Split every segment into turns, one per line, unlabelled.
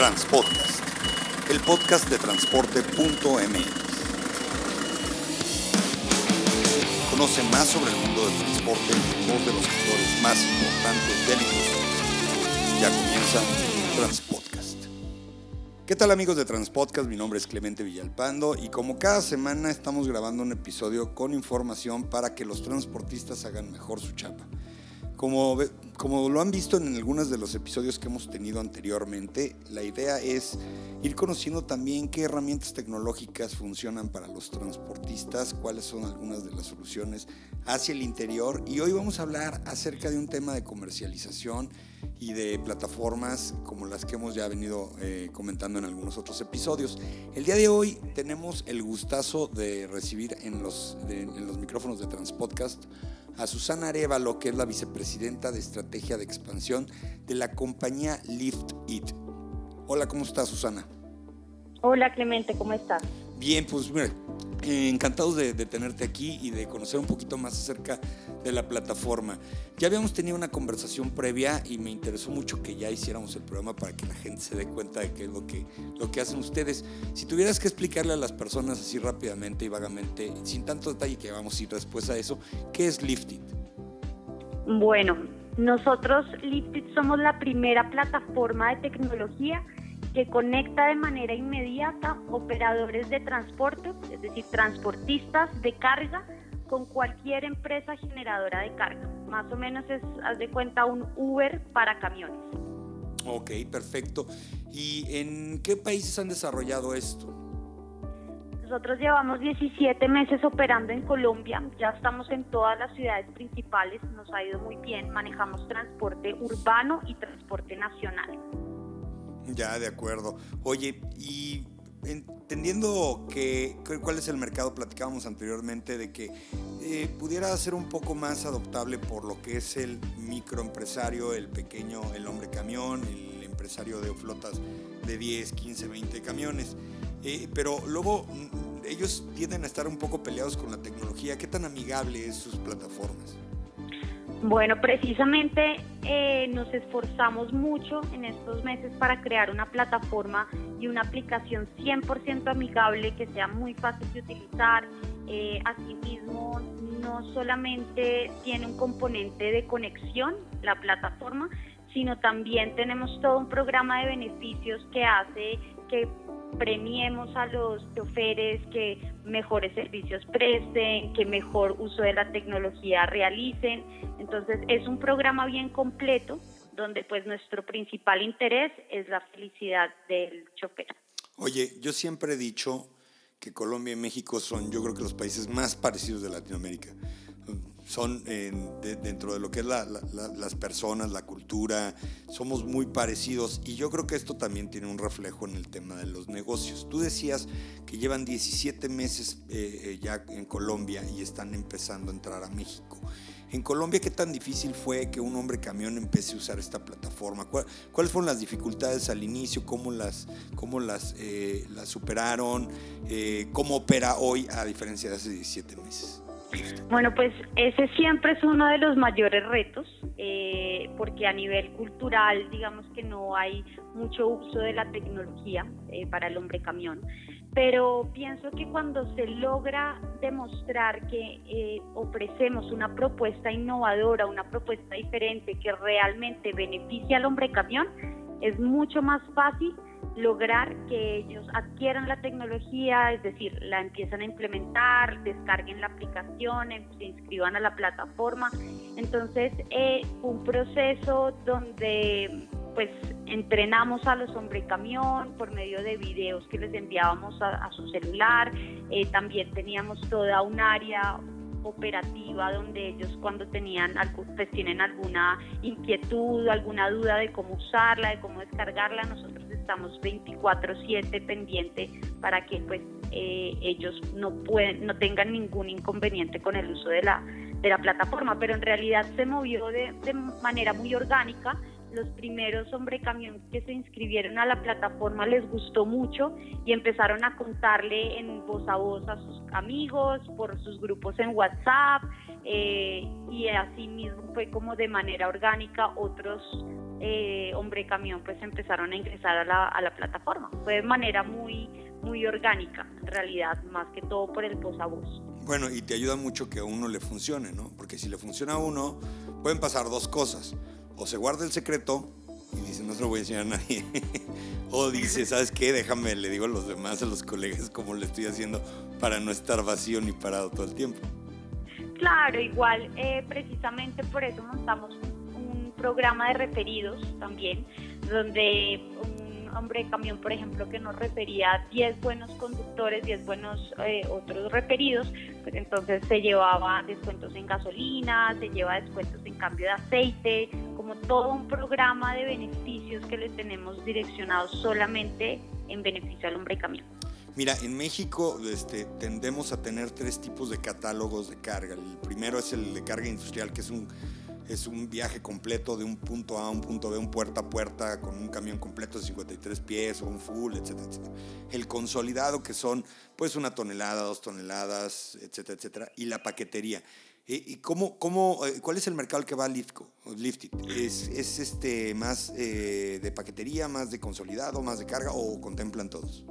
Transpodcast, el podcast de transporte.mx. Conoce más sobre el mundo del transporte en voz de los actores más importantes del industria. Ya comienza Transpodcast. ¿Qué tal amigos de Transpodcast? Mi nombre es Clemente Villalpando y como cada semana estamos grabando un episodio con información para que los transportistas hagan mejor su chapa. Como, como lo han visto en algunos de los episodios que hemos tenido anteriormente, la idea es ir conociendo también qué herramientas tecnológicas funcionan para los transportistas, cuáles son algunas de las soluciones hacia el interior y hoy vamos a hablar acerca de un tema de comercialización y de plataformas como las que hemos ya venido eh, comentando en algunos otros episodios. El día de hoy tenemos el gustazo de recibir en los, en los micrófonos de Transpodcast a Susana Arevalo, que es la vicepresidenta de Estrategia de Expansión de la compañía Lift It. Hola, ¿cómo estás, Susana?
Hola, Clemente, ¿cómo estás?
Bien, pues mira, encantados de, tenerte aquí y de conocer un poquito más acerca de la plataforma. Ya habíamos tenido una conversación previa y me interesó mucho que ya hiciéramos el programa para que la gente se dé cuenta de qué es lo que, lo que hacen ustedes. Si tuvieras que explicarle a las personas así rápidamente y vagamente, sin tanto detalle que vamos a ir después a eso, ¿qué es Lifted?
Bueno, nosotros Lifted somos la primera plataforma de tecnología que conecta de manera inmediata operadores de transporte, es decir, transportistas de carga, con cualquier empresa generadora de carga. Más o menos es, haz de cuenta, un Uber para camiones.
Ok, perfecto. ¿Y en qué países han desarrollado esto?
Nosotros llevamos 17 meses operando en Colombia, ya estamos en todas las ciudades principales, nos ha ido muy bien, manejamos transporte urbano y transporte nacional.
Ya, de acuerdo. Oye, y entendiendo que, cuál es el mercado, platicábamos anteriormente de que eh, pudiera ser un poco más adoptable por lo que es el microempresario, el pequeño, el hombre camión, el empresario de flotas de 10, 15, 20 camiones. Eh, pero luego mm, ellos tienden a estar un poco peleados con la tecnología. ¿Qué tan amigable es sus plataformas?
Bueno, precisamente eh, nos esforzamos mucho en estos meses para crear una plataforma y una aplicación 100% amigable que sea muy fácil de utilizar. Eh, asimismo, no solamente tiene un componente de conexión, la plataforma, sino también tenemos todo un programa de beneficios que hace que premiemos a los choferes que mejores servicios presten, que mejor uso de la tecnología realicen. Entonces es un programa bien completo donde pues nuestro principal interés es la felicidad del chofer.
Oye, yo siempre he dicho que Colombia y México son yo creo que los países más parecidos de Latinoamérica son dentro de lo que es las personas, la cultura, somos muy parecidos y yo creo que esto también tiene un reflejo en el tema de los negocios. Tú decías que llevan 17 meses eh, eh, ya en Colombia y están empezando a entrar a México. En Colombia, ¿qué tan difícil fue que un hombre camión empiece a usar esta plataforma? ¿Cuáles fueron las dificultades al inicio? ¿Cómo las, cómo las, eh, las superaron? ¿Cómo opera hoy a diferencia de hace 17 meses?
Bueno, pues ese siempre es uno de los mayores retos, eh, porque a nivel cultural, digamos que no hay mucho uso de la tecnología eh, para el hombre camión, pero pienso que cuando se logra demostrar que eh, ofrecemos una propuesta innovadora, una propuesta diferente que realmente beneficia al hombre camión, es mucho más fácil lograr que ellos adquieran la tecnología, es decir, la empiezan a implementar, descarguen la aplicación, se inscriban a la plataforma. Entonces, eh, un proceso donde pues entrenamos a los hombres camión por medio de videos que les enviábamos a, su celular, eh, también teníamos toda un área operativa donde ellos cuando tenían pues tienen alguna inquietud, alguna duda de cómo usarla, de cómo descargarla, nosotros estamos 24/7 pendiente para que pues eh, ellos no tengan ningún inconveniente con el uso de la plataforma, pero en realidad se movió de, de manera muy orgánica. Los primeros hombre camión que se inscribieron a la plataforma les gustó mucho y empezaron a contarle en voz a voz a sus amigos, por sus grupos en WhatsApp eh, y así mismo fue como de manera orgánica otros eh, hombre camión pues empezaron a ingresar a la, a la plataforma. Fue de manera muy, muy orgánica, en realidad, más que todo por el voz a voz.
Bueno, y te ayuda mucho que a uno le funcione, ¿no? Porque si le funciona a uno, pueden pasar dos cosas. O se guarda el secreto y dice, no se lo voy a enseñar a nadie. o dice, ¿sabes qué? Déjame, le digo a los demás, a los colegas, cómo le estoy haciendo para no estar vacío ni parado todo el tiempo.
Claro, igual, eh, precisamente por eso montamos programa de referidos también, donde un hombre de camión, por ejemplo, que nos refería 10 buenos conductores, 10 buenos eh, otros referidos, pues entonces se llevaba descuentos en gasolina, se lleva descuentos en cambio de aceite, como todo un programa de beneficios que le tenemos direccionados solamente en beneficio al hombre de camión.
Mira, en México este, tendemos a tener tres tipos de catálogos de carga. El primero es el de carga industrial, que es un es un viaje completo de un punto A a un punto B, un puerta a puerta, con un camión completo de 53 pies o un full, etcétera, etcétera. El consolidado, que son pues una tonelada, dos toneladas, etcétera, etcétera. Y la paquetería. ¿Y cómo, cómo, eh, cuál es el mercado al que va Liftco, Liftit? ¿Es, ¿Es, este más eh, de paquetería, más de consolidado, más de carga o contemplan todos?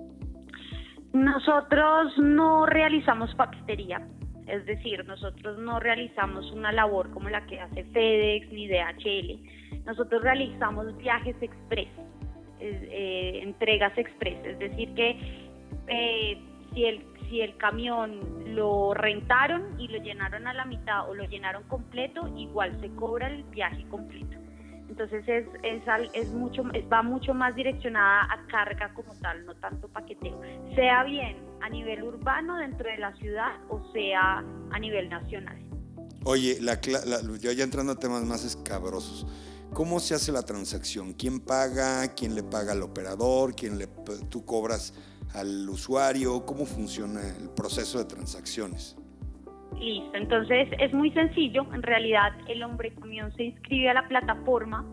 Nosotros no realizamos paquetería. Es decir, nosotros no realizamos una labor como la que hace FedEx ni DHL. Nosotros realizamos viajes express, eh, entregas express. Es decir, que eh, si, el, si el camión lo rentaron y lo llenaron a la mitad o lo llenaron completo, igual se cobra el viaje completo. Entonces es, es, es mucho, va mucho más direccionada a carga como tal, no tanto paqueteo. Sea bien a nivel urbano dentro de la ciudad o sea a nivel nacional.
Oye, la, yo ya entrando a temas más escabrosos. ¿Cómo se hace la transacción? ¿Quién paga? ¿Quién le paga al operador? ¿Quién le, tú cobras al usuario? ¿Cómo funciona el proceso de transacciones?
Listo, entonces es muy sencillo. En realidad el hombre camión se inscribe a la plataforma,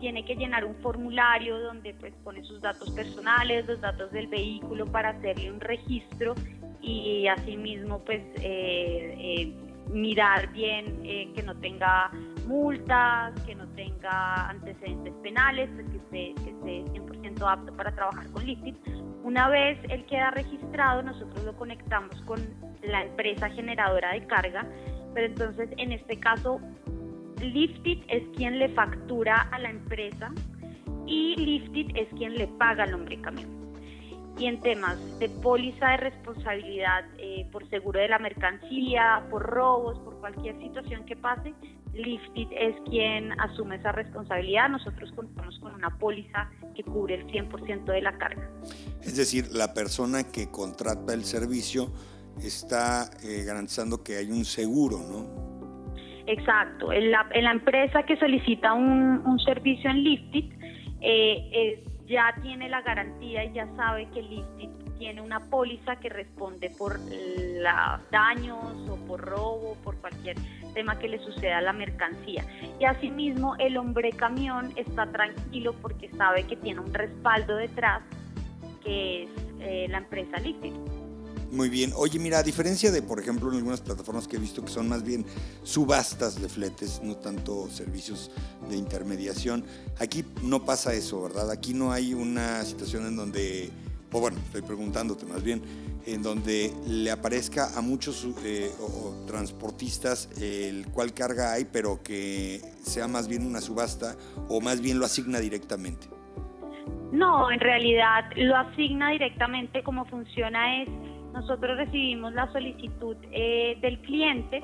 tiene que llenar un formulario donde pues pone sus datos personales, los datos del vehículo para hacerle un registro y asimismo pues eh, eh, mirar bien eh, que no tenga multas, que no tenga antecedentes penales, pues que esté, que esté 100% apto para trabajar con Liftit. Una vez él queda registrado, nosotros lo conectamos con la empresa generadora de carga, pero entonces en este caso Liftit es quien le factura a la empresa y Liftit es quien le paga al hombre camión. Y en temas de póliza de responsabilidad eh, por seguro de la mercancía, por robos, por cualquier situación que pase, Liftit es quien asume esa responsabilidad. Nosotros contamos con una póliza que cubre el 100% de la carga.
Es decir, la persona que contrata el servicio está eh, garantizando que hay un seguro, ¿no?
Exacto. En la, en la empresa que solicita un, un servicio en Liftit, eh, ya tiene la garantía y ya sabe que Liftit tiene una póliza que responde por los daños o por robo, por cualquier tema que le suceda a la mercancía. Y asimismo el hombre camión está tranquilo porque sabe que tiene un respaldo detrás que es eh, la empresa Liftit.
Muy bien. Oye, mira, a diferencia de, por ejemplo, en algunas plataformas que he visto que son más bien subastas de fletes, no tanto servicios de intermediación, aquí no pasa eso, ¿verdad? Aquí no hay una situación en donde, o bueno, estoy preguntándote más bien, en donde le aparezca a muchos eh, transportistas el cual carga hay, pero que sea más bien una subasta o más bien lo asigna directamente.
No, en realidad lo asigna directamente. Como funciona es nosotros recibimos la solicitud eh, del cliente,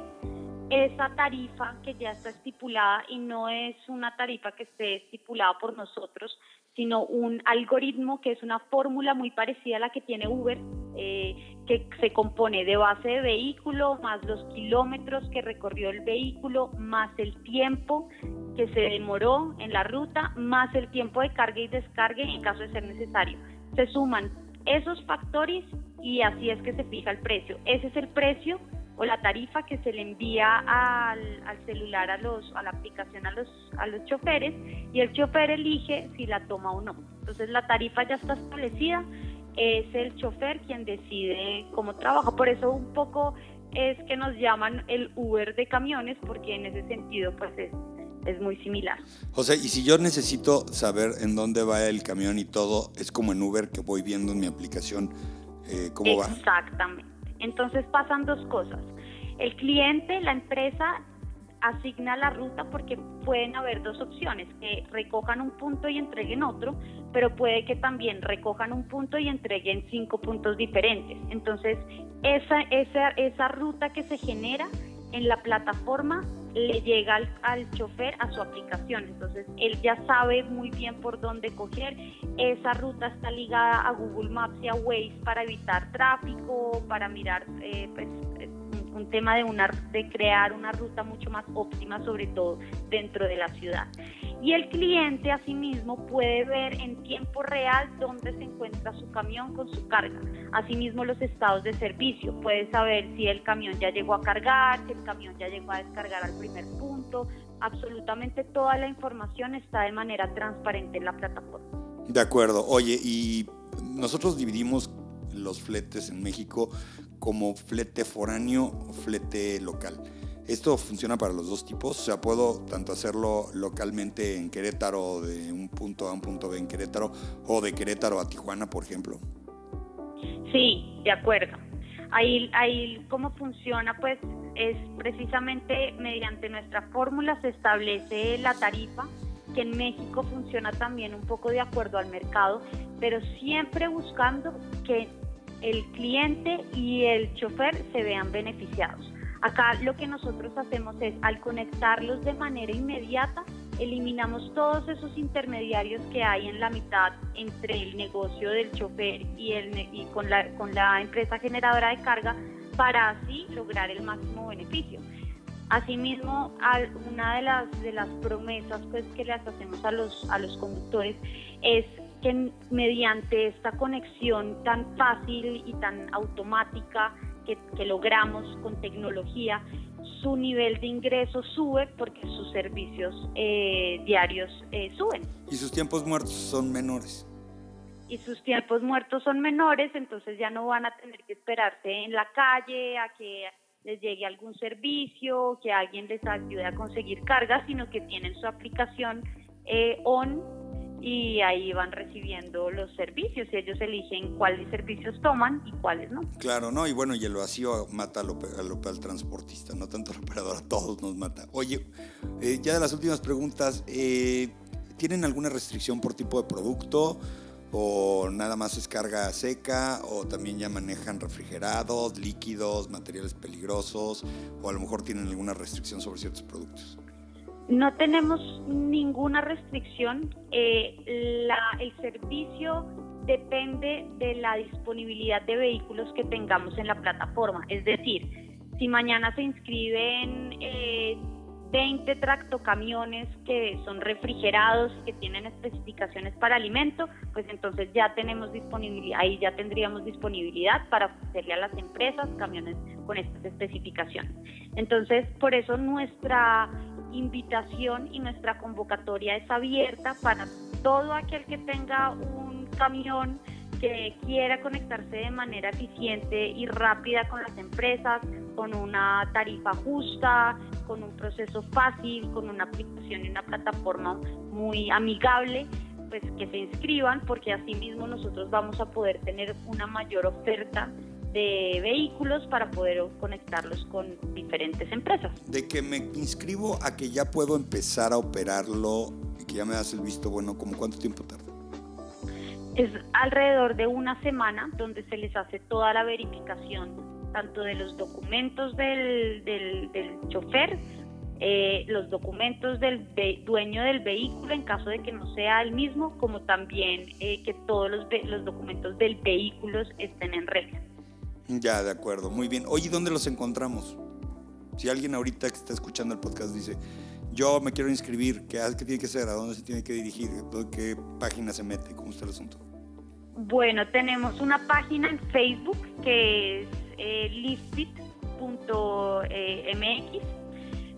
esa tarifa que ya está estipulada y no es una tarifa que esté estipulada por nosotros, sino un algoritmo que es una fórmula muy parecida a la que tiene Uber, eh, que se compone de base de vehículo, más los kilómetros que recorrió el vehículo, más el tiempo que se demoró en la ruta, más el tiempo de carga y descarga en caso de ser necesario. Se suman esos factores y así es que se fija el precio. Ese es el precio o la tarifa que se le envía al, celular a los a la aplicación a los a los choferes y el chofer elige si la toma o no. Entonces la tarifa ya está establecida, es el chofer quien decide cómo trabaja. Por eso un poco es que nos llaman el Uber de camiones porque en ese sentido pues es es muy similar.
Sea, y si yo necesito saber en dónde va el camión y todo, es como en Uber que voy viendo en mi aplicación eh, cómo va.
Exactamente. Entonces pasan dos cosas. El cliente, la empresa asigna la ruta porque pueden haber dos opciones, que recojan un punto y entreguen otro, pero puede que también recojan un punto y entreguen cinco puntos diferentes. Entonces, esa, esa, esa ruta que se genera en la plataforma le llega al, al, chofer a su aplicación. Entonces, él ya sabe muy bien por dónde coger. Esa ruta está ligada a Google Maps y a Waze para evitar tráfico, para mirar eh, pues, un tema de, una, de crear una ruta mucho más óptima, sobre todo dentro de la ciudad. Y el cliente asimismo puede ver en tiempo real dónde se encuentra su camión con su carga. Asimismo los estados de servicio. Puede saber si el camión ya llegó a cargar, si el camión ya llegó a descargar al primer punto. Absolutamente toda la información está de manera transparente en la plataforma.
De acuerdo. Oye, y nosotros dividimos los fletes en México como flete foráneo flete local. ¿Esto funciona para los dos tipos? O sea, puedo tanto hacerlo localmente en Querétaro, de un punto A a un punto B en Querétaro, o de Querétaro a Tijuana, por ejemplo.
Sí, de acuerdo. Ahí, ahí cómo funciona, pues es precisamente mediante nuestra fórmula se establece la tarifa, que en México funciona también un poco de acuerdo al mercado, pero siempre buscando que el cliente y el chofer se vean beneficiados. Acá lo que nosotros hacemos es, al conectarlos de manera inmediata, eliminamos todos esos intermediarios que hay en la mitad entre el negocio del chofer y, el, y con, la, con la empresa generadora de carga para así lograr el máximo beneficio. Asimismo, una de las, de las promesas pues, que les hacemos a los, a los conductores es que mediante esta conexión tan fácil y tan automática que, logramos con tecnología, su nivel de ingreso sube porque sus servicios eh, diarios eh, suben.
Y sus tiempos muertos son menores.
Y sus tiempos muertos son menores, entonces ya no van a tener que esperarse en la calle a que les llegue algún servicio, que alguien les ayude a conseguir cargas, sino que tienen su aplicación eh, on y ahí van recibiendo los servicios y ellos eligen cuáles servicios toman y cuáles no.
Claro, no, y bueno, y el vacío mata al, al, transportista, no tanto al operador, a todos nos mata. Oye, eh, ya de las últimas preguntas, eh, ¿tienen alguna restricción por tipo de producto? ¿O nada más es carga seca? ¿O también ya manejan refrigerados, líquidos, materiales peligrosos? ¿O a lo mejor tienen alguna restricción sobre ciertos productos?
No tenemos ninguna restricción. Eh, el servicio depende de la disponibilidad de vehículos que tengamos en la plataforma. Es decir, si mañana se inscriben eh, 20 tractocamiones que son refrigerados, que tienen especificaciones para alimento, pues entonces ya tenemos disponibilidad, ahí ya tendríamos disponibilidad para ofrecerle a las empresas camiones con estas especificaciones. Entonces, por eso nuestra invitación y nuestra convocatoria es abierta para todo aquel que tenga un camión que quiera conectarse de manera eficiente y rápida con las empresas, con una tarifa justa, con un proceso fácil, con una aplicación y una plataforma muy amigable, pues que se inscriban porque así mismo nosotros vamos a poder tener una mayor oferta de vehículos para poder conectarlos con diferentes empresas.
De que me inscribo a que ya puedo empezar a operarlo y que ya me das el visto bueno, ¿como cuánto tiempo tarda?
Es alrededor de una semana donde se les hace toda la verificación tanto de los documentos del, del, chofer, eh, los documentos del dueño del vehículo en caso de que no sea el mismo, como también eh, que todos los, los documentos del vehículo estén en regla.
Ya, de acuerdo, muy bien. Oye, ¿dónde los encontramos? Si alguien ahorita que está escuchando el podcast dice, yo me quiero inscribir, ¿qué, qué tiene que hacer? ¿A dónde se tiene que dirigir? ¿A qué página se mete? ¿Cómo está el asunto?
Bueno, tenemos una página en Facebook que es eh, liftit.mx.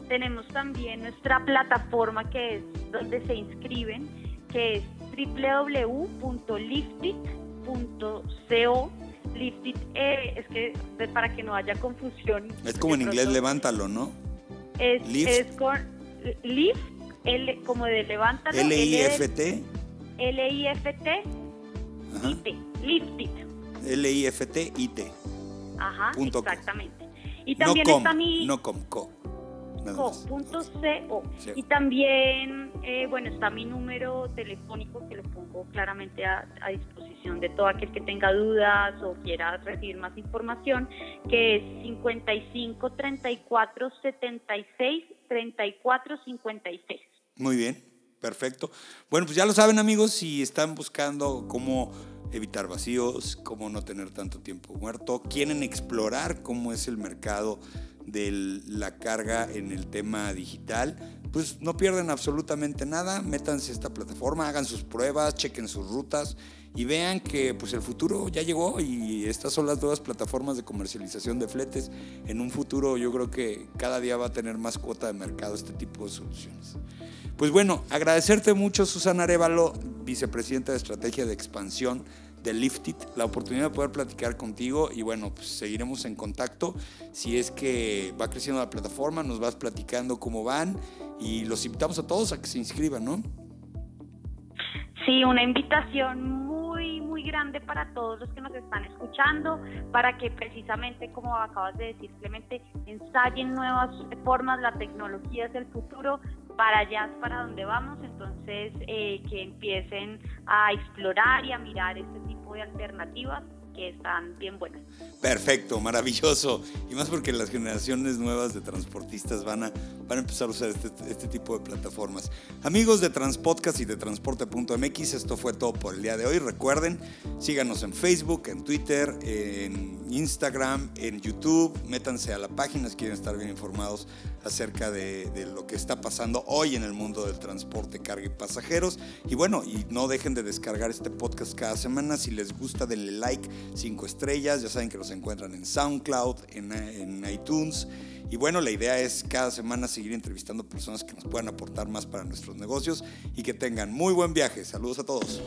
Tenemos también nuestra plataforma que es donde se inscriben, que es www.liftit.co. Liftit, eh, es que para que no haya confusión.
Es como en inglés, levántalo, ¿no?
Es, es con Lift L como de levántalo.
L-I-F-T.
L-I-F-T. Liftit.
L-I-F-T-I-T.
Ajá, exactamente. Y también está mi...
No com, co.
Co.co. Y también, eh, bueno, está mi número telefónico que lo pongo claramente a, disposición de todo aquel que tenga dudas o quiera recibir más información, que es 55 34 76 34 56.
Muy bien, perfecto. Bueno, pues ya lo saben amigos, si están buscando cómo evitar vacíos, cómo no tener tanto tiempo muerto, quieren explorar cómo es el mercado de la carga en el tema digital, pues no pierden absolutamente nada, métanse a esta plataforma, hagan sus pruebas, chequen sus rutas y vean que pues el futuro ya llegó y estas son las nuevas plataformas de comercialización de fletes. En un futuro yo creo que cada día va a tener más cuota de mercado este tipo de soluciones. Pues bueno, agradecerte mucho Susana Arevalo, vicepresidenta de Estrategia de Expansión de Liftit, la oportunidad de poder platicar contigo y bueno, pues seguiremos en contacto. Si es que va creciendo la plataforma, nos vas platicando cómo van y los invitamos a todos a que se inscriban, ¿no?
Sí, una invitación grande para todos los que nos están escuchando, para que precisamente, como acabas de decir, simplemente ensayen nuevas formas, la tecnología es el futuro, para allá es para donde vamos, entonces eh, que empiecen a explorar y a mirar este tipo de alternativas que están bien buenas.
Perfecto, maravilloso. Y más porque las generaciones nuevas de transportistas van a, van a empezar a usar este, este tipo de plataformas. Amigos de Transpodcast y de Transporte.mx, esto fue todo por el día de hoy. Recuerden, síganos en Facebook, en Twitter, en Instagram, en YouTube. Métanse a la página si quieren estar bien informados acerca de, de, lo que está pasando hoy en el mundo del transporte, carga y pasajeros. Y bueno, y no dejen de descargar este podcast cada semana. Si les gusta, denle like, cinco estrellas. Ya saben que los encuentran en SoundCloud, en, en iTunes. Y bueno, la idea es cada semana seguir entrevistando personas que nos puedan aportar más para nuestros negocios y que tengan muy buen viaje. Saludos a todos.